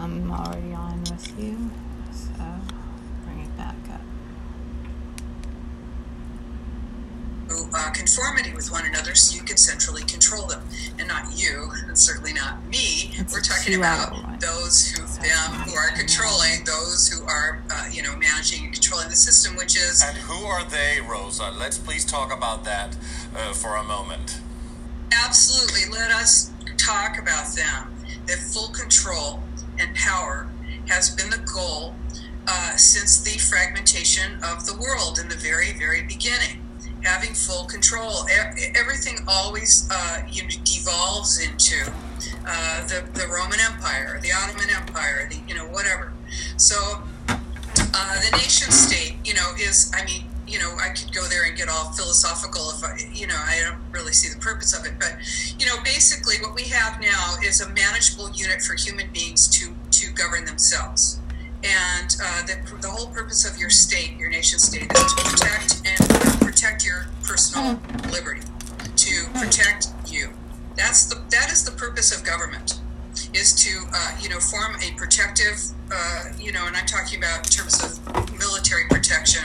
I'm already on with you, so bring it back up. uh, conformity with one another so you can centrally control them and not you and certainly not me It's we're talking about one. those who them who are controlling those who are uh, you know managing and controlling the system which is And who are they, Rosa? Let's please talk about that uh, for a moment. absolutely let us talk about them that full control and power has been the goal uh, since the fragmentation of the world in the very very beginning. Having full control everything always uh, you know, devolves into uh, the, the roman empire the ottoman empire the you know whatever. So uh, the nation state, you know, is, I mean, you know, I could go there and get all philosophical if I, you know, I don't really see the purpose of it. But, you know, basically what we have now is a manageable unit for human beings to, to govern themselves. And uh, the, the whole purpose of your state, your nation state, is to protect and protect your personal liberty, to protect you. That's the that is the purpose of government is to uh, you know form a protective uh, you know and i'm talking about in terms of military protection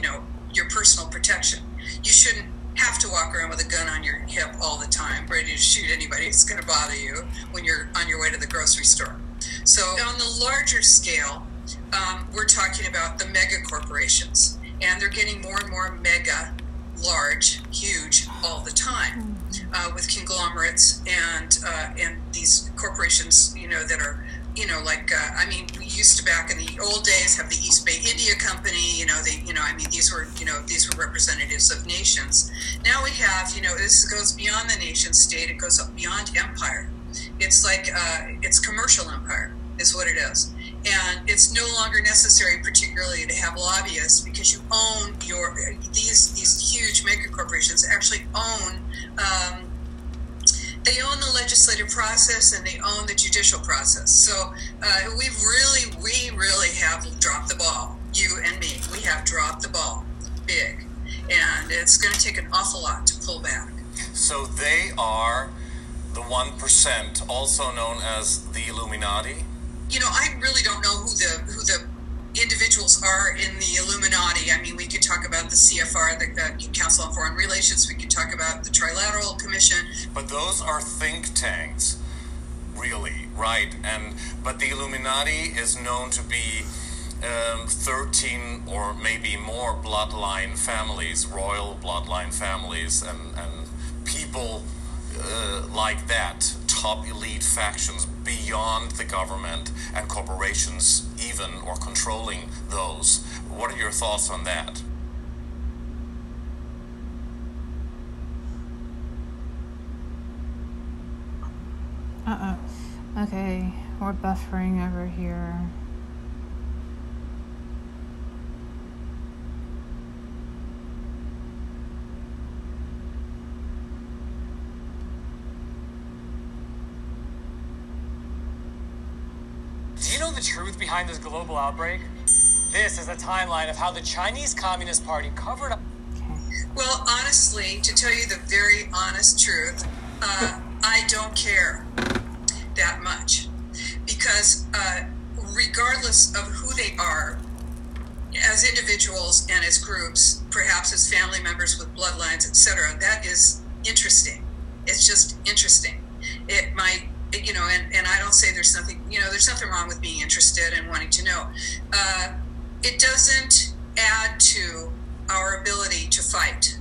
you know your personal protection. You shouldn't have to walk around with a gun on your hip all the time ready to shoot anybody. Who's going to bother you when you're on your way to the grocery store. So on the larger scale um, we're talking about the mega corporations and they're getting more and more mega large huge all the time uh, with conglomerates and uh, and these corporations, you know, that are, you know, like uh, I mean, we used to back in the old days have the East Bay India Company. You know, they, you know, I mean, these were, you know, these were representatives of nations. Now we have, you know, this goes beyond the nation state. It goes up beyond empire. It's like uh, it's commercial empire is what it is. And it's no longer necessary, particularly to have lobbyists, because you own your these these huge mega corporations actually own um, they own the legislative process and they own the judicial process. So uh, we've really, we really have dropped the ball. You and me, we have dropped the ball big, and it's going to take an awful lot to pull back. So they are the 1%, also known as the Illuminati. You know, I really don't know who the who the individuals are in the Illuminati. I mean, we could talk about the CFR, the uh, Council on Foreign Relations. We could talk about the Trilateral Commission. But those are think tanks, really, right? And but the Illuminati is known to be um, 13 or maybe more bloodline families, royal bloodline families, and, and people uh, like that, top elite factions beyond the government and corporations, even or controlling those. What are your thoughts on that? Uh oh. Okay, we're buffering over here. Do you know the truth behind this global outbreak? This is a timeline of how the Chinese Communist Party covered up. Well, honestly, to tell you the very honest truth, uh, I don't care that much because, uh, regardless of who they are, as individuals and as groups, perhaps as family members with bloodlines, etc., that is interesting. It's just interesting. It might, you know, and, and I don't say there's nothing, you know, there's nothing wrong with being interested and wanting to know. Uh, it doesn't add to our ability to fight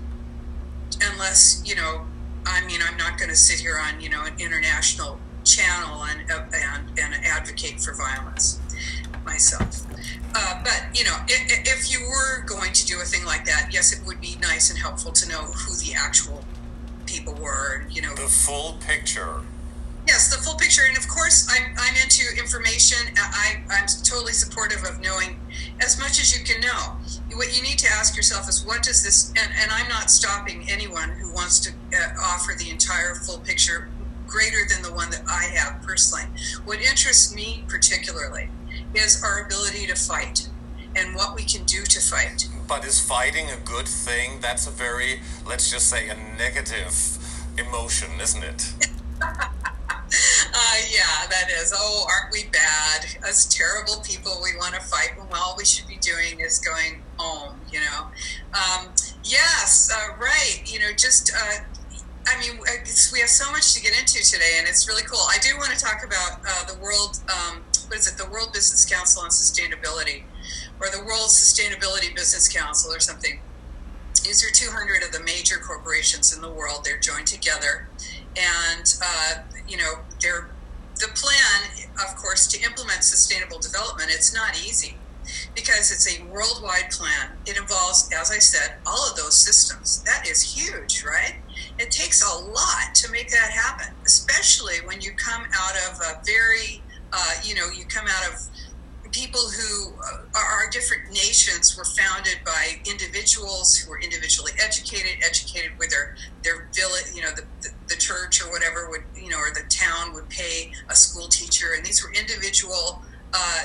unless you know i mean i'm not going to sit here on you know an international channel and uh, and, and advocate for violence myself uh, but you know if, if you were going to do a thing like that yes it would be nice and helpful to know who the actual people were you know The full picture. Yes, the full picture, and of course, I'm, I'm into information. I, I'm totally supportive of knowing as much as you can know. What you need to ask yourself is, what does this? And, and I'm not stopping anyone who wants to uh, offer the entire full picture, greater than the one that I have personally. What interests me particularly is our ability to fight and what we can do to fight. But is fighting a good thing? That's a very, let's just say, a negative emotion, isn't it? Uh, yeah, that is. Oh, aren't we bad? Us terrible people. We want to fight when all we should be doing is going home. You know. Um, yes, uh, right. You know, just. Uh, I mean, we have so much to get into today, and it's really cool. I do want to talk about uh, the world. Um, what is it? The World Business Council on Sustainability, or the World Sustainability Business Council, or something. These are 200 of the major corporations in the world. They're joined together, and uh, you know, they're the plan, of course, to implement sustainable development. It's not easy because it's a worldwide plan. It involves, as I said, all of those systems. That is huge, right? It takes a lot to make that happen, especially when you come out of a very, uh, you know, you come out of people who uh, are different nations were founded by individuals who were individually educated, educated with their their village, you know, the, the, the church or whatever would, you know, or the town would pay a school teacher, and these were individual, uh,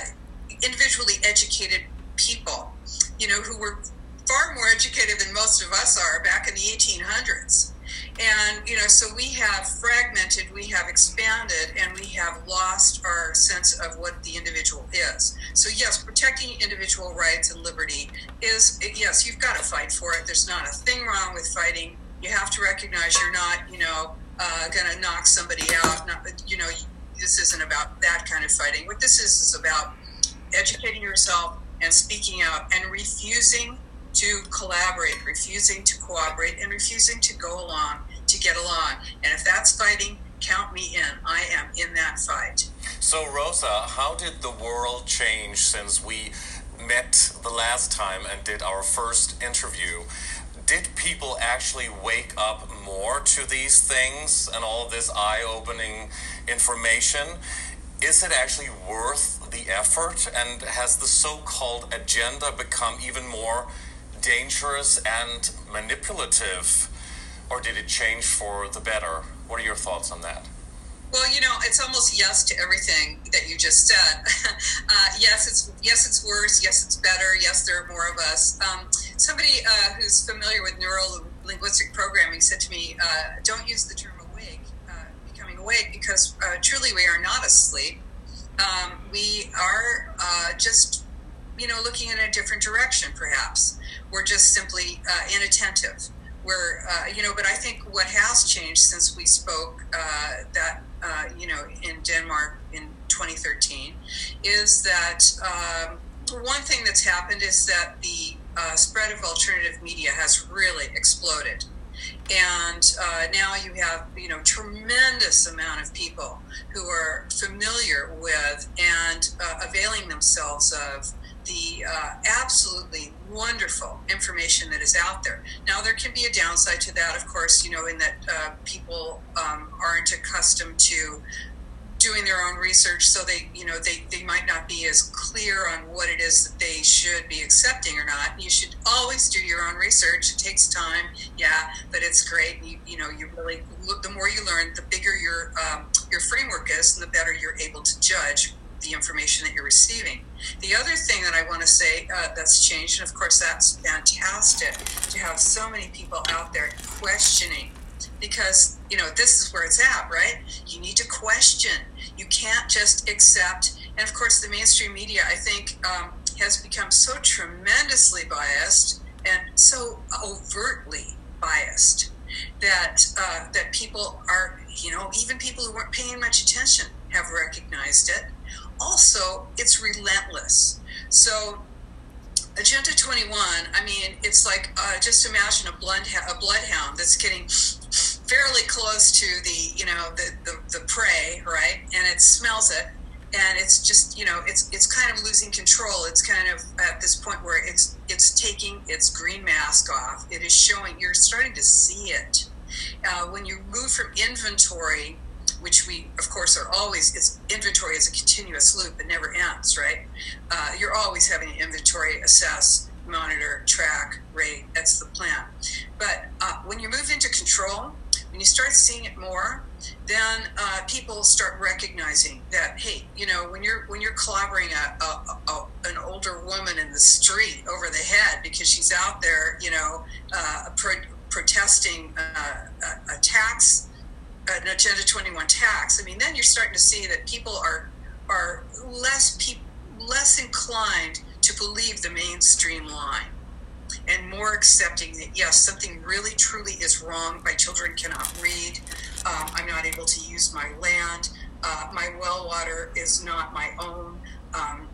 individually educated people, you know, who were far more educated than most of us are back in the 1800s. And, you know, so we have fragmented, we have expanded, and we have lost our sense of what the individual is. So, yes, protecting individual rights and liberty is, yes, you've got to fight for it. There's not a thing wrong with fighting. You have to recognize you're not, you know, uh, going to knock somebody out. Not, you know, this isn't about that kind of fighting. What this is is about educating yourself and speaking out and refusing to collaborate, refusing to cooperate, and refusing to go along to get along. And if that's fighting, count me in. I am in that fight. So, Rosa, how did the world change since we met the last time and did our first interview? Did people actually wake up more to these things and all this eye opening information? Is it actually worth the effort? And has the so called agenda become even more dangerous and manipulative, or did it change for the better? What are your thoughts on that? Well, you know, it's almost yes to everything that you just said. uh, yes, it's yes, it's worse. Yes, it's better. Yes, there are more of us. Um, somebody uh, who's familiar with neuro linguistic programming said to me, uh, "Don't use the term awake, uh, becoming awake, because uh, truly we are not asleep. Um, we are uh, just, you know, looking in a different direction, perhaps." we're just simply uh, inattentive. We're, uh, you know, but I think what has changed since we spoke uh, that, uh, you know, in Denmark in 2013 is that um, one thing that's happened is that the uh, spread of alternative media has really exploded and uh, now you have you know tremendous amount of people who are familiar with and availing themselves of the uh, absolutely wonderful information that is out there. Now, there can be a downside to that, of course, you know, in that uh, people um, aren't accustomed to doing their own research, so they, you know, they, they might not be as clear on what it is that they should be accepting or not. You should always do your own research. It takes time, yeah, but it's great. You, you know, you really. The more you learn, the bigger your um, your framework is, and the better you're able to judge the information that you're receiving. The other thing that I want to say uh, that's changed, and of course that's fantastic to have so many people out there questioning because you know this is where it's at right? You need to question. You can't just accept and of course the mainstream media i think um, has become so tremendously biased and so overtly biased that uh, that people are you know even people who weren't paying much attention have recognized it also it's relentless. So Agenda 21, I mean, it's like uh, just imagine a, blood a bloodhound that's getting fairly close to the, you know, the, the, the prey, right? And it smells it, and it's just, you know, it's it's kind of losing control. It's kind of at this point where it's it's taking its green mask off. It is showing. You're starting to see it. Uh, when you move from inventory which we, of course, are always, it's inventory is a continuous loop, it never ends, right? Uh, you're always having to inventory, assess, monitor, track, rate. That's the plan. But uh, when you move into control, when you start seeing it more, then uh, people start recognizing that hey, you know, when you're when you're clobbering a, a, a, an older woman in the street over the head because she's out there, you know, uh, pro- protesting uh, a tax an Agenda 21 tax, I mean, then you're starting to see that people are are less pe- less inclined to believe the mainstream line and more accepting that yes, something really truly is wrong. My children cannot read. Um, I'm not able to use my land. Uh, my well water is not my own. Um,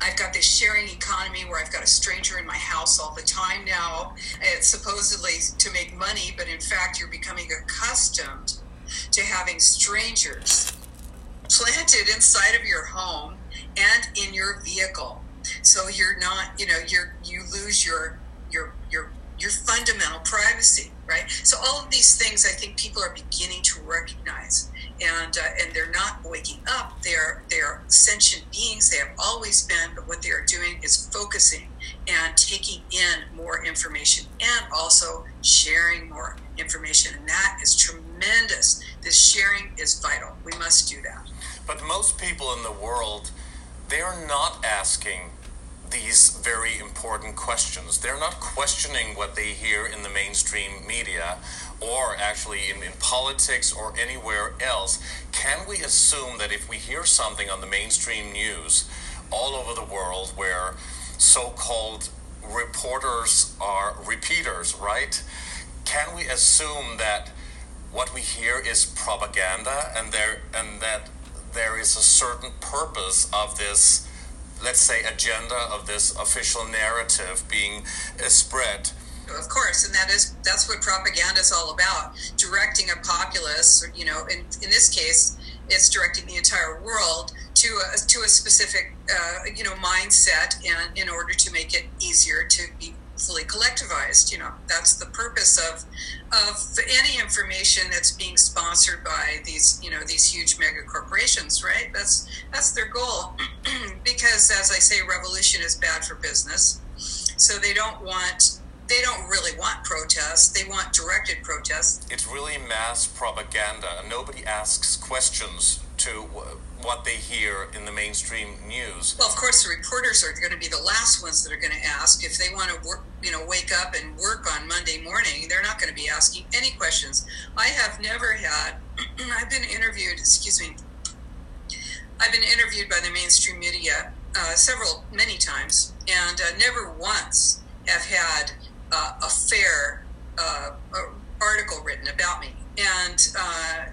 I've got this sharing economy where I've got a stranger in my house all the time now. It's supposedly to make money, but in fact, you're becoming accustomed to having strangers planted inside of your home and in your vehicle. So you're not, you know, you're you lose your your your your fundamental privacy, right? So all of these things, I think people are beginning to recognize, and uh, and they're not waking up. They're they're sentient beings. They have always been, but what they are doing is focusing and taking in more information, and also sharing more information, and that is tremendous. This sharing is vital. We must do that. But most people in the world, they are not asking these very important questions. They're not questioning what they hear in the mainstream media or actually in, in, politics or anywhere else. Can we assume that if we hear something on the mainstream news all over the world where so called reporters are repeaters, right? Can we assume that what we hear is propaganda and there and that there is a certain purpose of this let's say, agenda of this official narrative being spread. Of course, and that is that's what propaganda is all about: directing a populace. You know, in in this case, it's directing the entire world to a to a specific uh, you know mindset, and in order to make it easier to be fully collectivized. You know, that's the purpose of of any information that's being sponsored by these you know these huge mega corporations, right? That's that's their goal. because, as I say, revolution is bad for business. So they don't want they don't really want protests. They want directed protests. It's really mass propaganda. Nobody asks questions to what they hear in the mainstream news. Well, of course, the reporters are going to be the last ones that are going to ask if they want to work, you know, wake up and work on Monday morning. They're not going to be asking any questions. I have never had. I've been interviewed. Excuse me. I've been interviewed by the mainstream media uh, several, many times, and uh, never once have had uh, a fair uh, article written about me. And uh,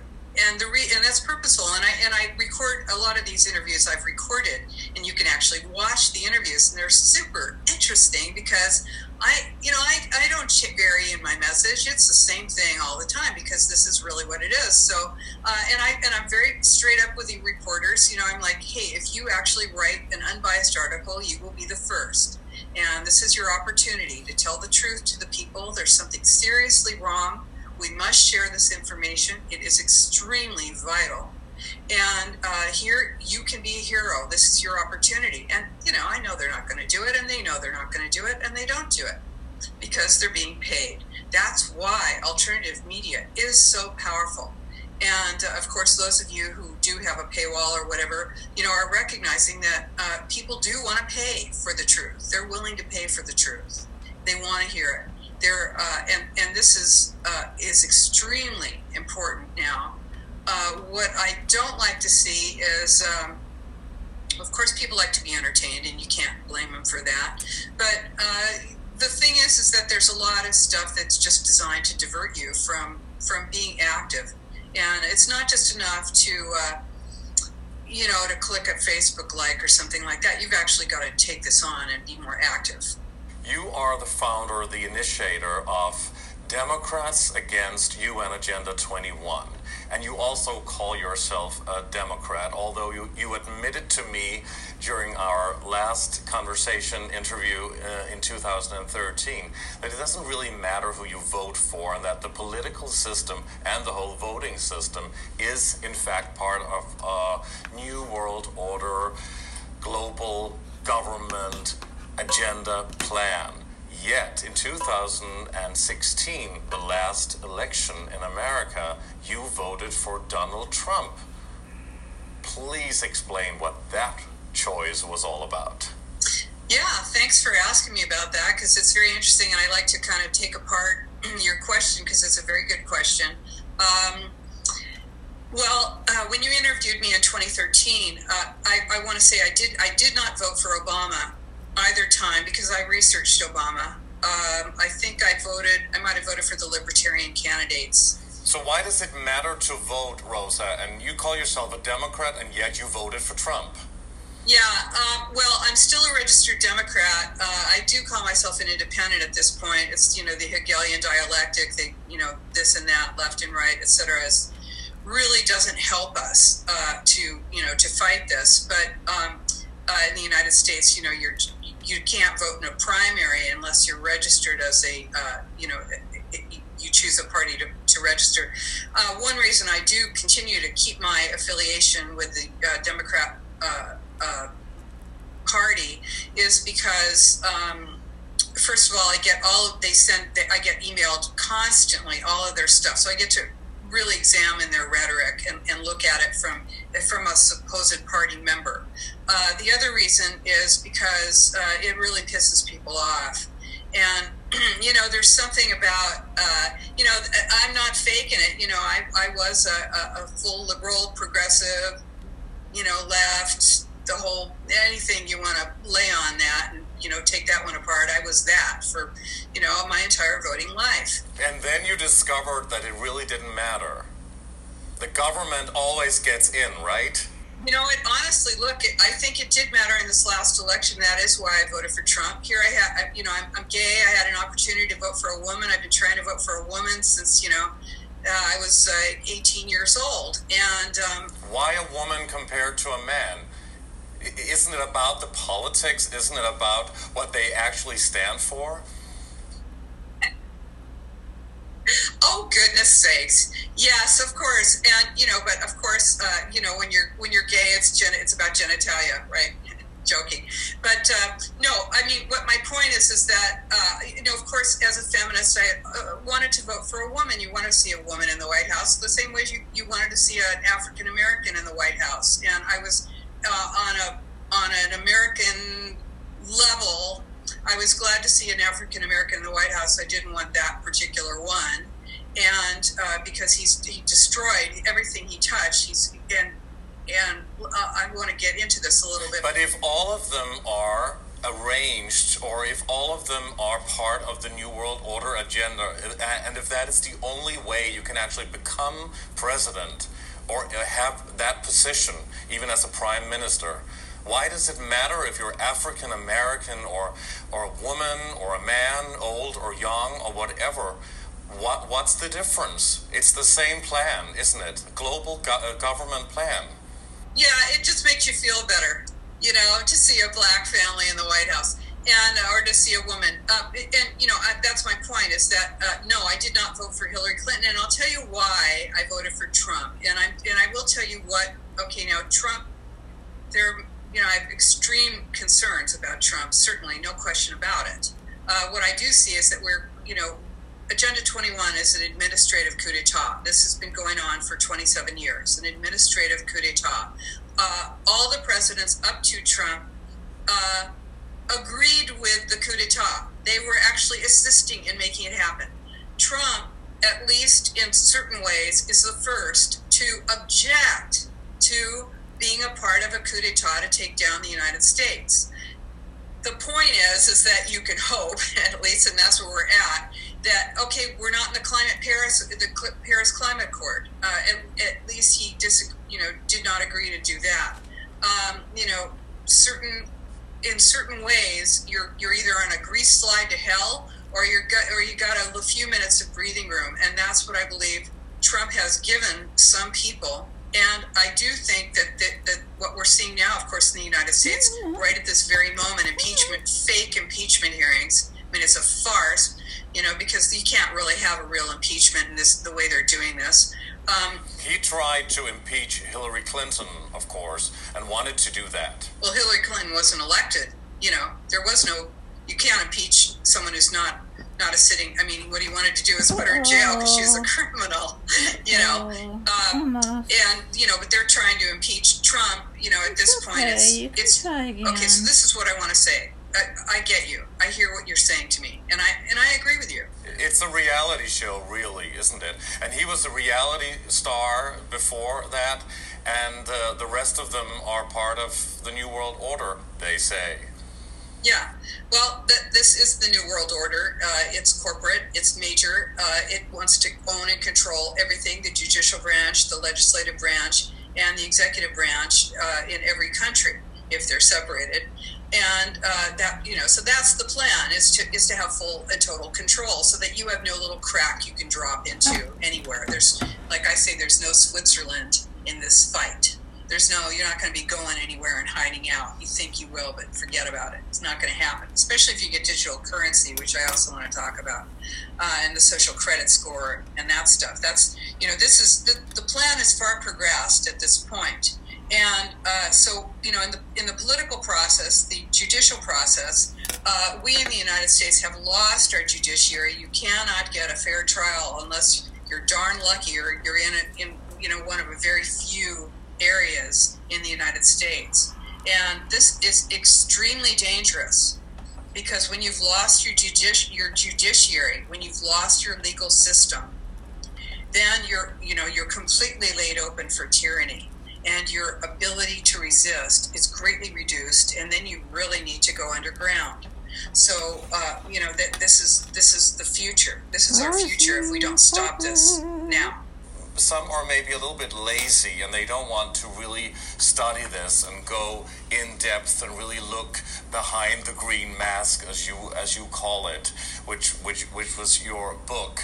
and the re- and that's purposeful. And i and i record a lot of these interviews i've recorded and you can actually watch the interviews and they're super interesting because i you know i, I don't vary in my message. It's the same thing all the time because this is really what it is. So uh, and i and i'm very straight up with the reporters. You know i'm like hey if you actually write an unbiased article you will be the first and this is your opportunity to tell the truth to the people there's something seriously wrong we must share this information. It is extremely vital. And uh, here you can be a hero. This is your opportunity. And, you know, I know they're not going to do it, and they know they're not going to do it, and they don't do it because they're being paid. That's why alternative media is so powerful. And uh, of course, those of you who do have a paywall or whatever, you know, are recognizing that uh, people do want to pay for the truth. They're willing to pay for the truth. They want to hear it there uh, and and this is uh, is extremely important now. Uh, what I don't like to see is, um, of course, people like to be entertained, and you can't blame them for that. But uh, the thing is, is that there's a lot of stuff that's just designed to divert you from from being active, and it's not just enough to uh, you know, to click a Facebook like or something like that. You've actually got to take this on and be more active. You are the founder, the initiator of Democrats Against UN Agenda 21. And you also call yourself a Democrat, although you, you admitted to me during our last conversation interview uh, in 2013 that it doesn't really matter who you vote for and that the political system and the whole voting system is, in fact, part of a new world order, global government agenda plan. Yet in 2016, the last election in America, you voted for Donald Trump. Please explain what that choice was all about. Yeah, thanks for asking me about that because it's very interesting and I like to kind of take apart your question because it's a very good question. Um, Well, uh, when you interviewed me in 2013, uh, I, I want to say I did I did not vote for Obama either time because I researched Obama. Um, I think I voted. I might have voted for the Libertarian candidates. So why does it matter to vote, Rosa? And you call yourself a Democrat, and yet you voted for Trump. Yeah, um, well, I'm still a registered Democrat. Uh, I do call myself an independent at this point. It's you know the Hegelian dialectic, the you know this and that, left and right, etc. Is really doesn't help us uh, to you know to fight this. But um, uh, in the United States, you know, you're you can't vote in a primary unless you're registered as a uh, you know you choose a party to, to register. Uh, one reason I do continue to keep my affiliation with the uh, Democrat uh, uh, Party is because. Um, first of all, I get all they send I get emailed constantly all of their stuff, so I get to really examine their rhetoric and, and look at it from from a supposed party member. Uh, the other reason is because uh, it really pisses people off. And, you know, there's something about, uh, you know, I'm not faking it. You know, I, I was a, a, full liberal, progressive, you know, left, the whole, anything you want to lay on that. And, you know, take that one apart. I was that for, you know, my entire voting life. And then you discovered that it really didn't matter. The government always gets in, right? You know, it honestly, look, it, I think it did matter in this last election. That is why I voted for Trump. Here I had, you know, I'm, I'm gay. I had an opportunity to vote for a woman. I've been trying to vote for a woman since, you know, uh, I was uh, 18 years old. And um, why a woman compared to a man? Isn't it about the politics? Isn't it about what they actually stand for? Oh goodness sakes! Yes, of course, and you know, but of course, uh, you know, when you're when you're gay, it's gen- it's about genitalia, right? Joking, but uh, no, I mean, what my point is is that uh, you know, of course, as a feminist, I uh, wanted to vote for a woman. You want to see a woman in the White House the same way you you wanted to see an African American in the White House, and I was uh, on a on an American level, I was glad to see an African American in the White House. I didn't want that particular one, and uh, because he's he destroyed everything he touched. He's and and uh, I want to get into this a little bit. But if all of them are arranged, or if all of them are part of the New World Order agenda, and if that is the only way you can actually become president or have that position, even as a prime minister. Why does it matter if you're African American or or a woman or a man, old or young or whatever? What what's the difference? It's the same plan, isn't it? Global go- uh, government plan. Yeah, it just makes you feel better, you know, to see a black family in the White House and uh, or to see a woman. Uh, and you know, I, that's my point is that uh, no, I did not vote for Hillary Clinton, and I'll tell you why I voted for Trump. And I and I will tell you what. Okay, now Trump, there, you know, I have extreme concerns about Trump. Certainly, no question about it. Uh, what I do see is that we're, you know, Agenda 21 is an administrative coup d'état. This has been going on for 27 years, an administrative coup d'état. Uh, all the presidents up to Trump uh, agreed with the coup d'etat. They were actually assisting in making it happen. Trump, at least in certain ways, is the first to object to being a part of a coup d'etat to take down the United States. The point is, is that you can hope, at least, and that's where we're at, that okay, we're not in the climate Paris, the Paris Climate Accord. Uh, at, at, least he dis, you know, did not agree to do that. Um, you know, certain in certain ways, you're you're either on a grease slide to hell, or you're got, or you got a few minutes of breathing room, and that's what I believe Trump has given some people. And I do think that, that, that what we're seeing now, of course, in the United States, right at this very moment, impeachment, fake impeachment hearings. I mean, it's a farce, you know, because you can't really have a real impeachment in this the way they're doing this. Um, he tried to impeach Hillary Clinton, of course, and wanted to do that. Well, Hillary Clinton wasn't elected. You know, there was no. You can't impeach someone who's not not a sitting. I mean, what he wanted to do is put her in jail because she's a criminal. You know, um, and you know, but they're trying to impeach Trump. You know, at this point, it's it's okay. So this is what I want to say. I, I get you. I hear what you're saying to me, and I and I agree with you. It's a reality show, really, isn't it? And he was a reality star before that, and uh, the rest of them are part of the New World Order, they say. Yeah. Well, th- this is the New World Order. Uh, it's corporate, it's major. Uh, it wants to own and control everything the judicial branch, the legislative branch, and the executive branch uh, in every country if they're separated. And uh, that you know, so that's the plan is to is to have full and total control, so that you have no little crack you can drop into anywhere. There's, like I say, there's no Switzerland in this fight. There's no you're not going to be going anywhere and hiding out. You think you will but forget about it. It's not going to happen especially if you get digital currency which i also want to talk about uh, and the social credit score and that stuff. That's you know this is the, the plan is far progressed at this point and uh, so you know in the in the political process the judicial process uh, we in the united states have lost our judiciary you cannot get a fair trial unless you're darn lucky or you're in a, in you know one of a very few areas in the United States. And this is extremely dangerous because when you've lost your, judici- your judiciary, when you've lost your legal system, then you're you know you're completely laid open for tyranny and your ability to resist is greatly reduced and then you really need to go underground. So uh, you know that this is this is the future. This is our future if we don't stop this now. Some are maybe a little bit lazy and they don't want to really study this and go in depth and really look behind the green mask as you as you call it which which which was your book.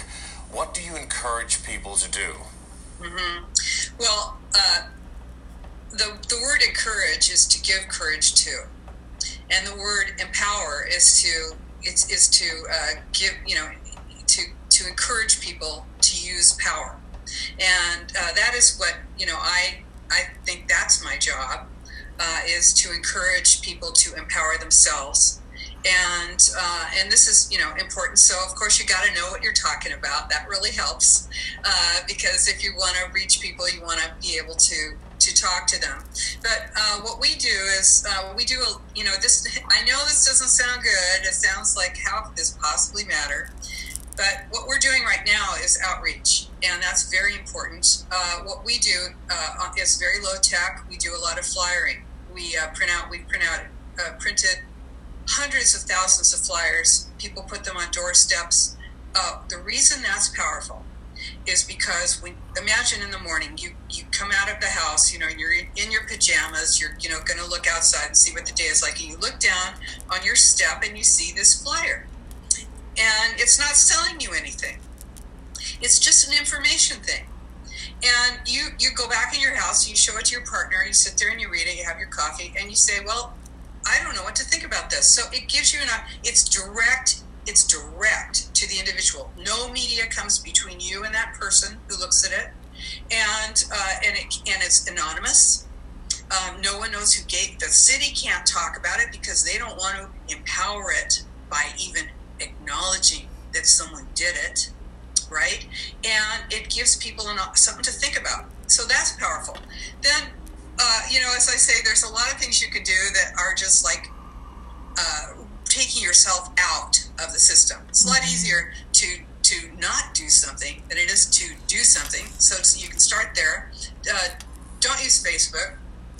What do you encourage people to do? Mm-hmm. well uh, the the word encourage is to give courage to. And the word empower is to it's is to uh, give you know to to encourage people to use power. And uh, that is what you know i i think that's my job uh, is to encourage people to empower themselves. And uh, and this is you know important. So of course you got to know what you're talking about. That really helps uh, because if you want to reach people you want to be able to to talk to them but uh, what we do is uh, we do a you know this i know this doesn't sound good it sounds like how could this possibly matter but what we're doing right now is outreach, and that's very important. Uh, what we do uh, is very low tech. We do a lot of flyering. We uh, print out, we print out, uh, printed hundreds of thousands of flyers. People put them on doorsteps. The reason that's powerful is because when imagine in the morning you you come out of the house you know you're in your pajamas you're you know going to look outside and see what the day is like and you look down on your step and you see this flyer and it's not selling you anything. It's just an information thing. And you you go back in your house, you show it to your partner, you sit there and you read it, you have your coffee, and you say, "Well, I don't know what to think about this." So it gives you an it's direct it's direct to the individual. No media comes between you and that person who looks at it, and uh, and it and it's anonymous. Um, no one knows who gave the city can't talk about it because they don't want to empower it by even acknowledging that someone did it, right? And it gives people an, something to think about. So that's powerful. Then, uh, you know, as I say, there's a lot of things you can do that are just like uh, taking yourself out of the system. It's a lot mm-hmm. easier to to not do something than it is to do something. So, you can start there. Uh, don't use Facebook.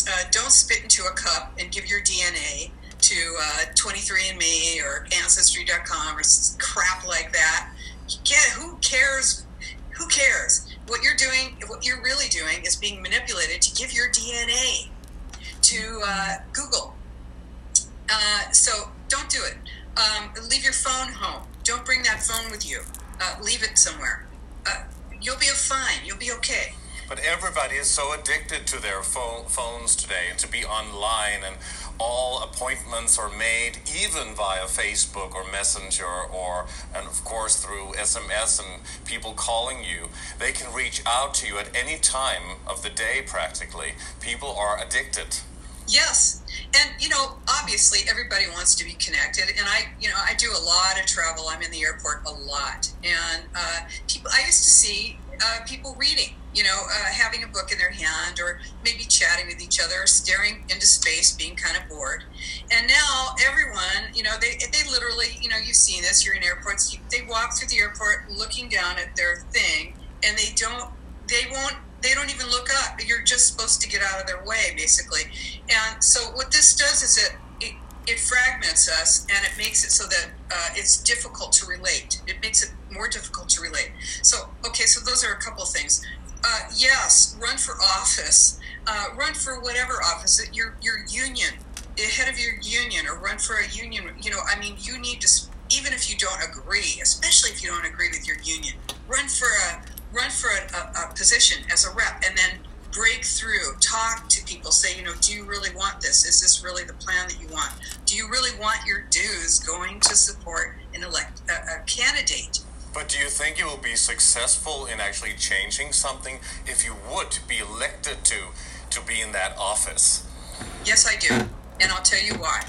Uh, don't spit into a cup and give your DNA to uh, 23andMe or Ancestry.com or crap like that. Get who cares? Who cares? What you're doing, what you're really doing, is being manipulated to give your DNA to uh, Google. Uh, so don't do it. Um, leave your phone home. Don't bring that phone with you. Uh, leave it somewhere. Uh, you'll be fine. You'll be okay. But everybody is so addicted to their phone, phones today and to be online and all appointments are made even via Facebook or Messenger or and of course through SMS and people calling you. They can reach out to you at any time of the day practically. People are addicted. Yes. And you know, obviously everybody wants to be connected and I, you know, I do a lot of travel. I'm in the airport a lot. And uh, people I used to see uh, people reading, you know, uh, having a book in their hand or maybe chatting with each other or staring into space, being kind of bored. And now everyone, you know, they, they literally, you know, you've seen this, you're in airports, you, they walk through the airport looking down at their thing and they don't, they won't they don't even look up. You're just supposed to get out of their way, basically. And so what this does is it it, it fragments us and it makes it so that uh, it's difficult to relate. It makes it more difficult to relate. So okay, so those are a couple things. Uh, yes, run for office. Uh, run for whatever office. Your your union, head of your union, or run for a union. You know, I mean, you need to. Even if you don't agree, especially if you don't agree with your union, run for a run for a, a, a position as a rep and then break through, talk to people, say, you know, do you really want this? Is this really the plan that you want? Do you really want your dues going to support an elect a, a candidate? But do you think you will be successful in actually changing something if you would be elected to to be in that office? Yes, I do, and I'll tell you why.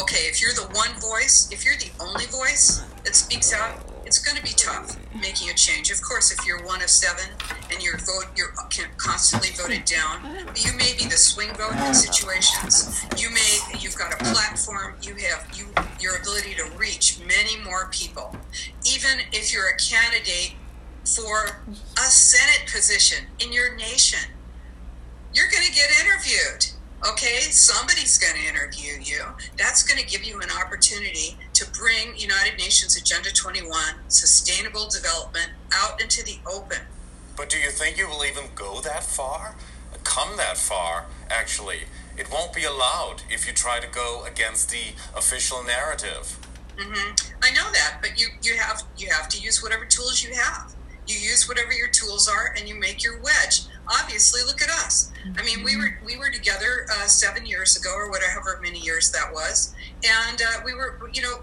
Okay, if you're the one voice, if you're the only voice that speaks out, it's going to be tough making a change. Of course, if you're one of seven and your vote you're constantly voted down, you may be the swing vote in situations. You may you've got a platform. You have you your ability to reach many more people. Even if you're a candidate for a Senate position in your nation, you're going to get interviewed okay, somebody's going to interview you. That's going to give you an opportunity to bring United Nations Agenda 21, sustainable development, out into the open. But do you think you will even go that far? Come that far, actually? It won't be allowed if you try to go against the official narrative. Mm-hmm. I know that, but you, you have you have to use whatever tools you have. You use whatever your tools are, and you make your wedge obviously look at us. I mean we were we were together uh, seven years ago or whatever many years that was. And uh, we were you know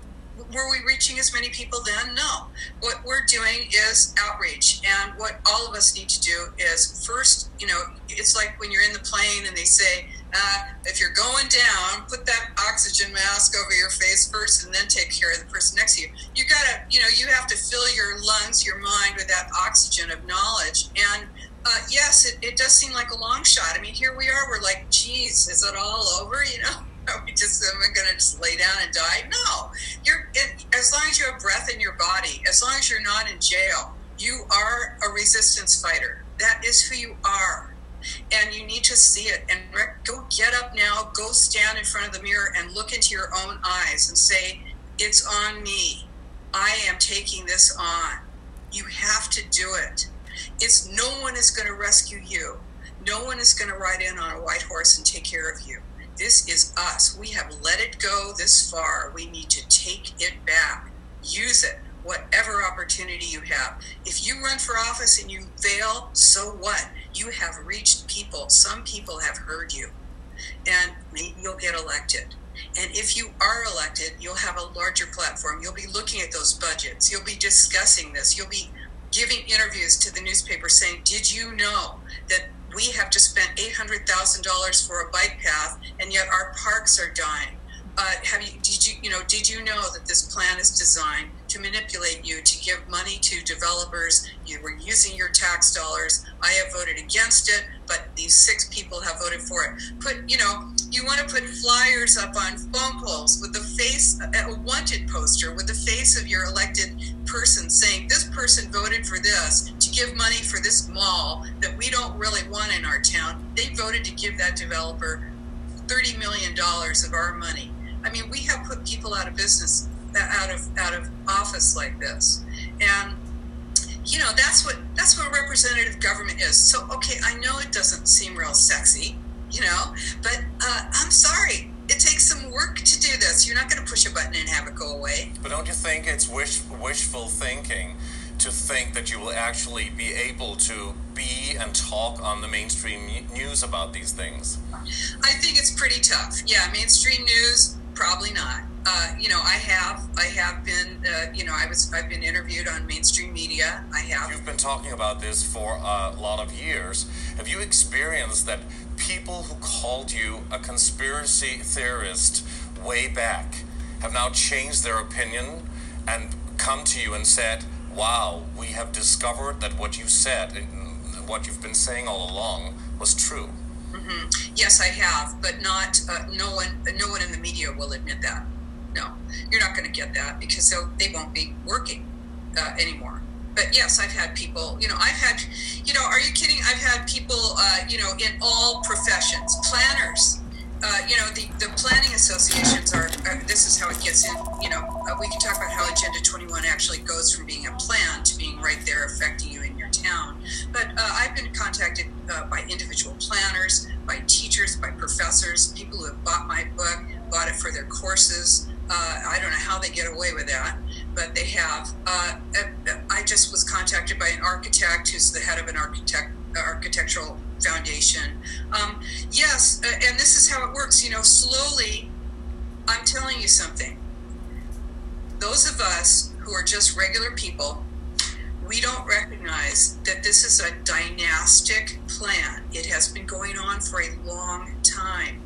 were we reaching as many people then? No. What we're doing is outreach. And what all of us need to do is first you know it's like when you're in the plane and they say uh, if you're going down put that oxygen mask over your face first and then take care of the person next to you. You gotta you know you have to fill your lungs your mind with that oxygen of knowledge. And uh, yes, it, it does seem like a long shot. I mean, here we are. We're like, geez, is it all over? You know, are we just am I going to just lay down and die? No, you're it, as long as you have breath in your body, as long as you're not in jail, you are a resistance fighter. That is who you are, and you need to see it. And go get up now. Go stand in front of the mirror and look into your own eyes and say, "It's on me. I am taking this on." You have to do it it's no one is going to rescue you. No one is going to ride in on a white horse and take care of you. This is us. We have let it go this far. We need to take it back. Use it, whatever opportunity you have. If you run for office and you fail, so what? You have reached people. Some people have heard you, and maybe you'll get elected. And if you are elected, you'll have a larger platform. You'll be looking at those budgets. You'll be discussing this. You'll be giving interviews to the newspaper saying, Did you know that we have just spent $800,000 for a bike path and yet our parks are dying? Uh, have you did you you know did you know that this plan is designed to manipulate you to give money to developers? You were using your tax dollars. I have voted against it but these six people have voted for it. Put you know you want to put flyers up on phone poles with the face a wanted poster with the face of your elected person saying this person voted for this to give money for this mall that we don't really want in our town. They voted to give that developer 30 million dollars of our money i mean we have put people out of business out of out of office like this. And you know that's what that's what representative government is. So okay i know it doesn't seem real sexy you know but uh, i'm sorry. It takes some work to do this. You're not going to push a button and have it go away. But don't you think it's wish, wishful thinking to think that you will actually be able to be and talk on the mainstream news about these things? I think it's pretty tough. Yeah mainstream news probably not uh, you know, I have, I have been, uh, you know, I was, I've been interviewed on mainstream media. I have. You've been talking about this for a lot of years. Have you experienced that people who called you a conspiracy theorist way back have now changed their opinion and come to you and said, wow, we have discovered that what you said and what you've been saying all along was true. Yes, I have, but not uh, no one. No one in the media will admit that. No, you're not going to get that because they won't be working uh, anymore. But yes, I've had people. You know, I've had. You know, are you kidding? I've had people. Uh, you know, in all professions, planners. Uh, you know, the, the planning associations are, uh, this is how it gets in, you know, uh, we can talk about how Agenda 21 actually goes from being a plan to being right there affecting you town. But uh, I've been contacted uh, by individual planners, by teachers, by professors, people who have bought my book, bought it for their courses. Uh, I don't know how they get away with that, but they have. Uh, uh, I just was contacted by an architect who's the head of an architect architectural foundation. Um, yes, uh, and this is how it works. You know, slowly, I'm telling you something. Those of us who are just regular people, we don't recognize that this is a dynastic plan. It has been going on for a long time.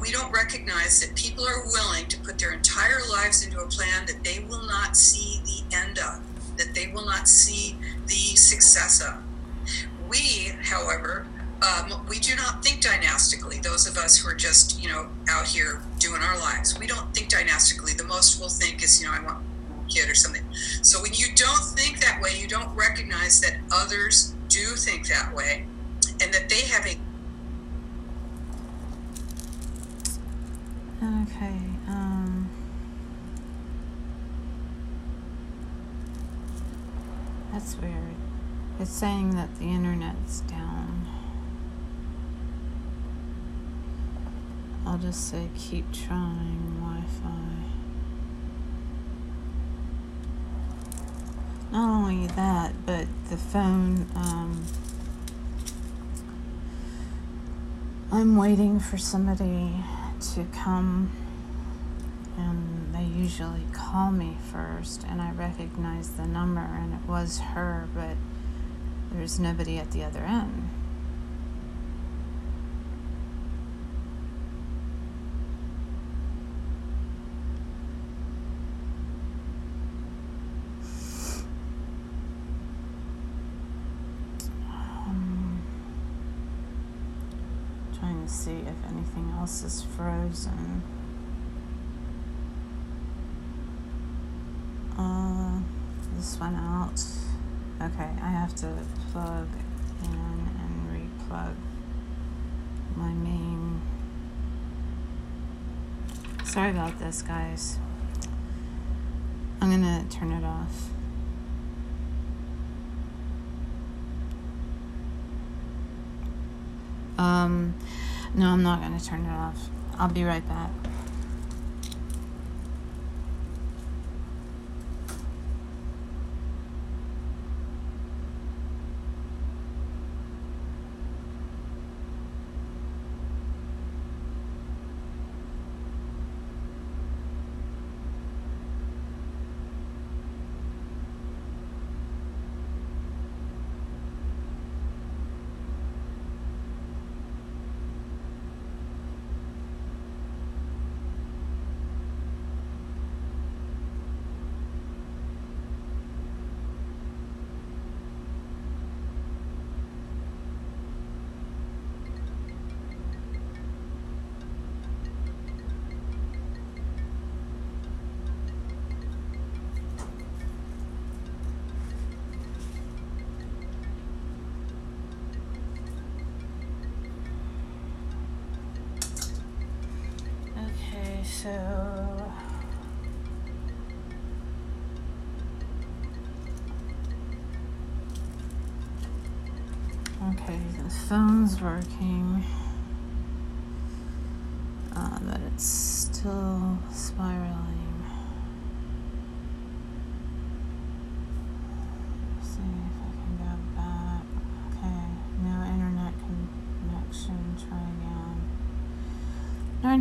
We don't recognize that people are willing to put their entire lives into a plan that they will not see the end of, that they will not see the success of. We, however, um, we do not think dynastically. Those of us who are just, you know, out here doing our lives, we don't think dynastically. The most we'll think is, you know, I want kid or something. So when you don't think that way, you don't recognize that others do think that way, and that they have a Okay, um. That's weird. It's saying that the internet's down. I'll just say keep trying Wi Fi. Not only that, but the phone, um, I'm waiting for somebody to come and they usually call me first and I recognize the number and it was her but there's nobody at the other end. Um, trying to see if anything is frozen. Uh, this one out. Okay, I have to plug in and replug my main. Sorry about this, guys. I'm gonna turn it off. Um, no, I'm not gonna turn it off. I'll be right back. Okay, the phone's working. Uh, but it's still spiraling.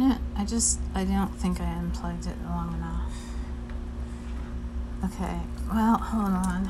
It, I just, I don't think I unplugged it long enough. Okay, well, hold on.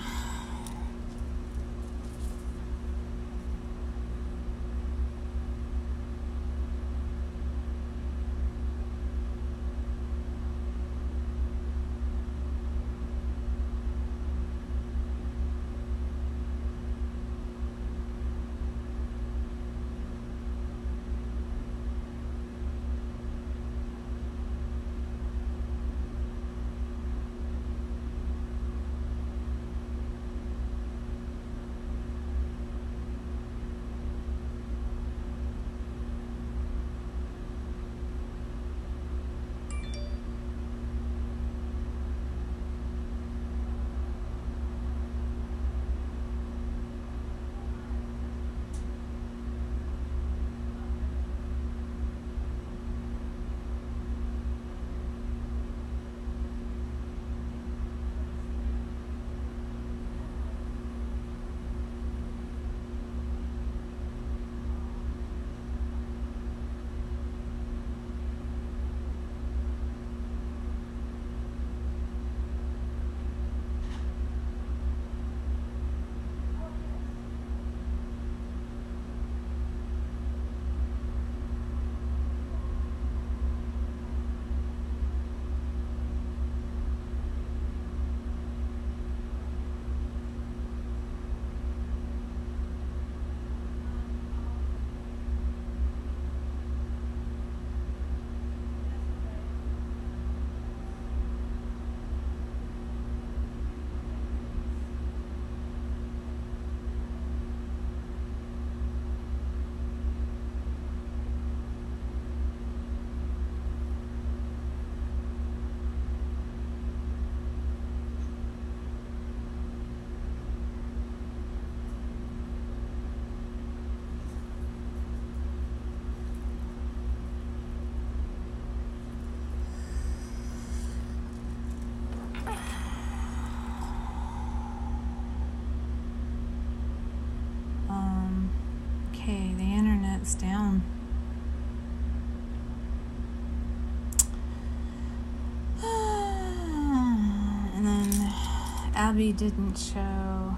Abby didn't show,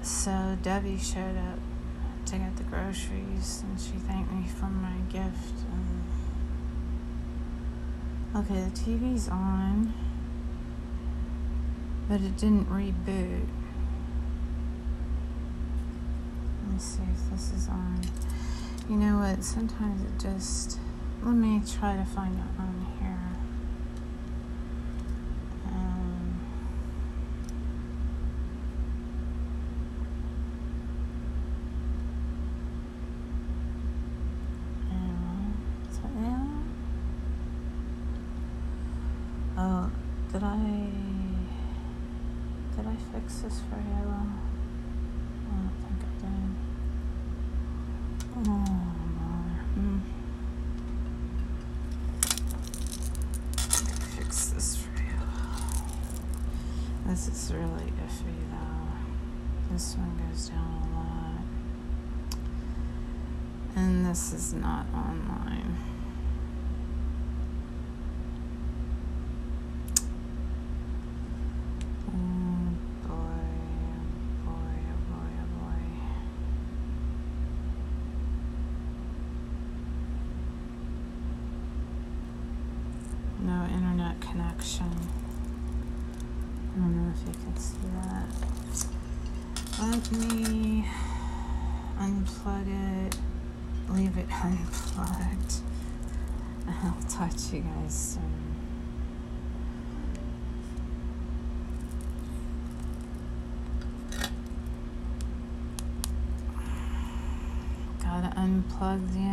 so Debbie showed up to get the groceries and she thanked me for my gift. And okay, the TV's on, but it didn't reboot. Let me see if this is on. You know what? Sometimes it just. Let me try to find it here. Um, Anna. Is that Anna? Oh, did I. Did I fix this for you? I don't think I did. Oh, bother. Hmm. Gotta fix this for you. This is really iffy though. This one goes down a lot. And this is not online. Unplug the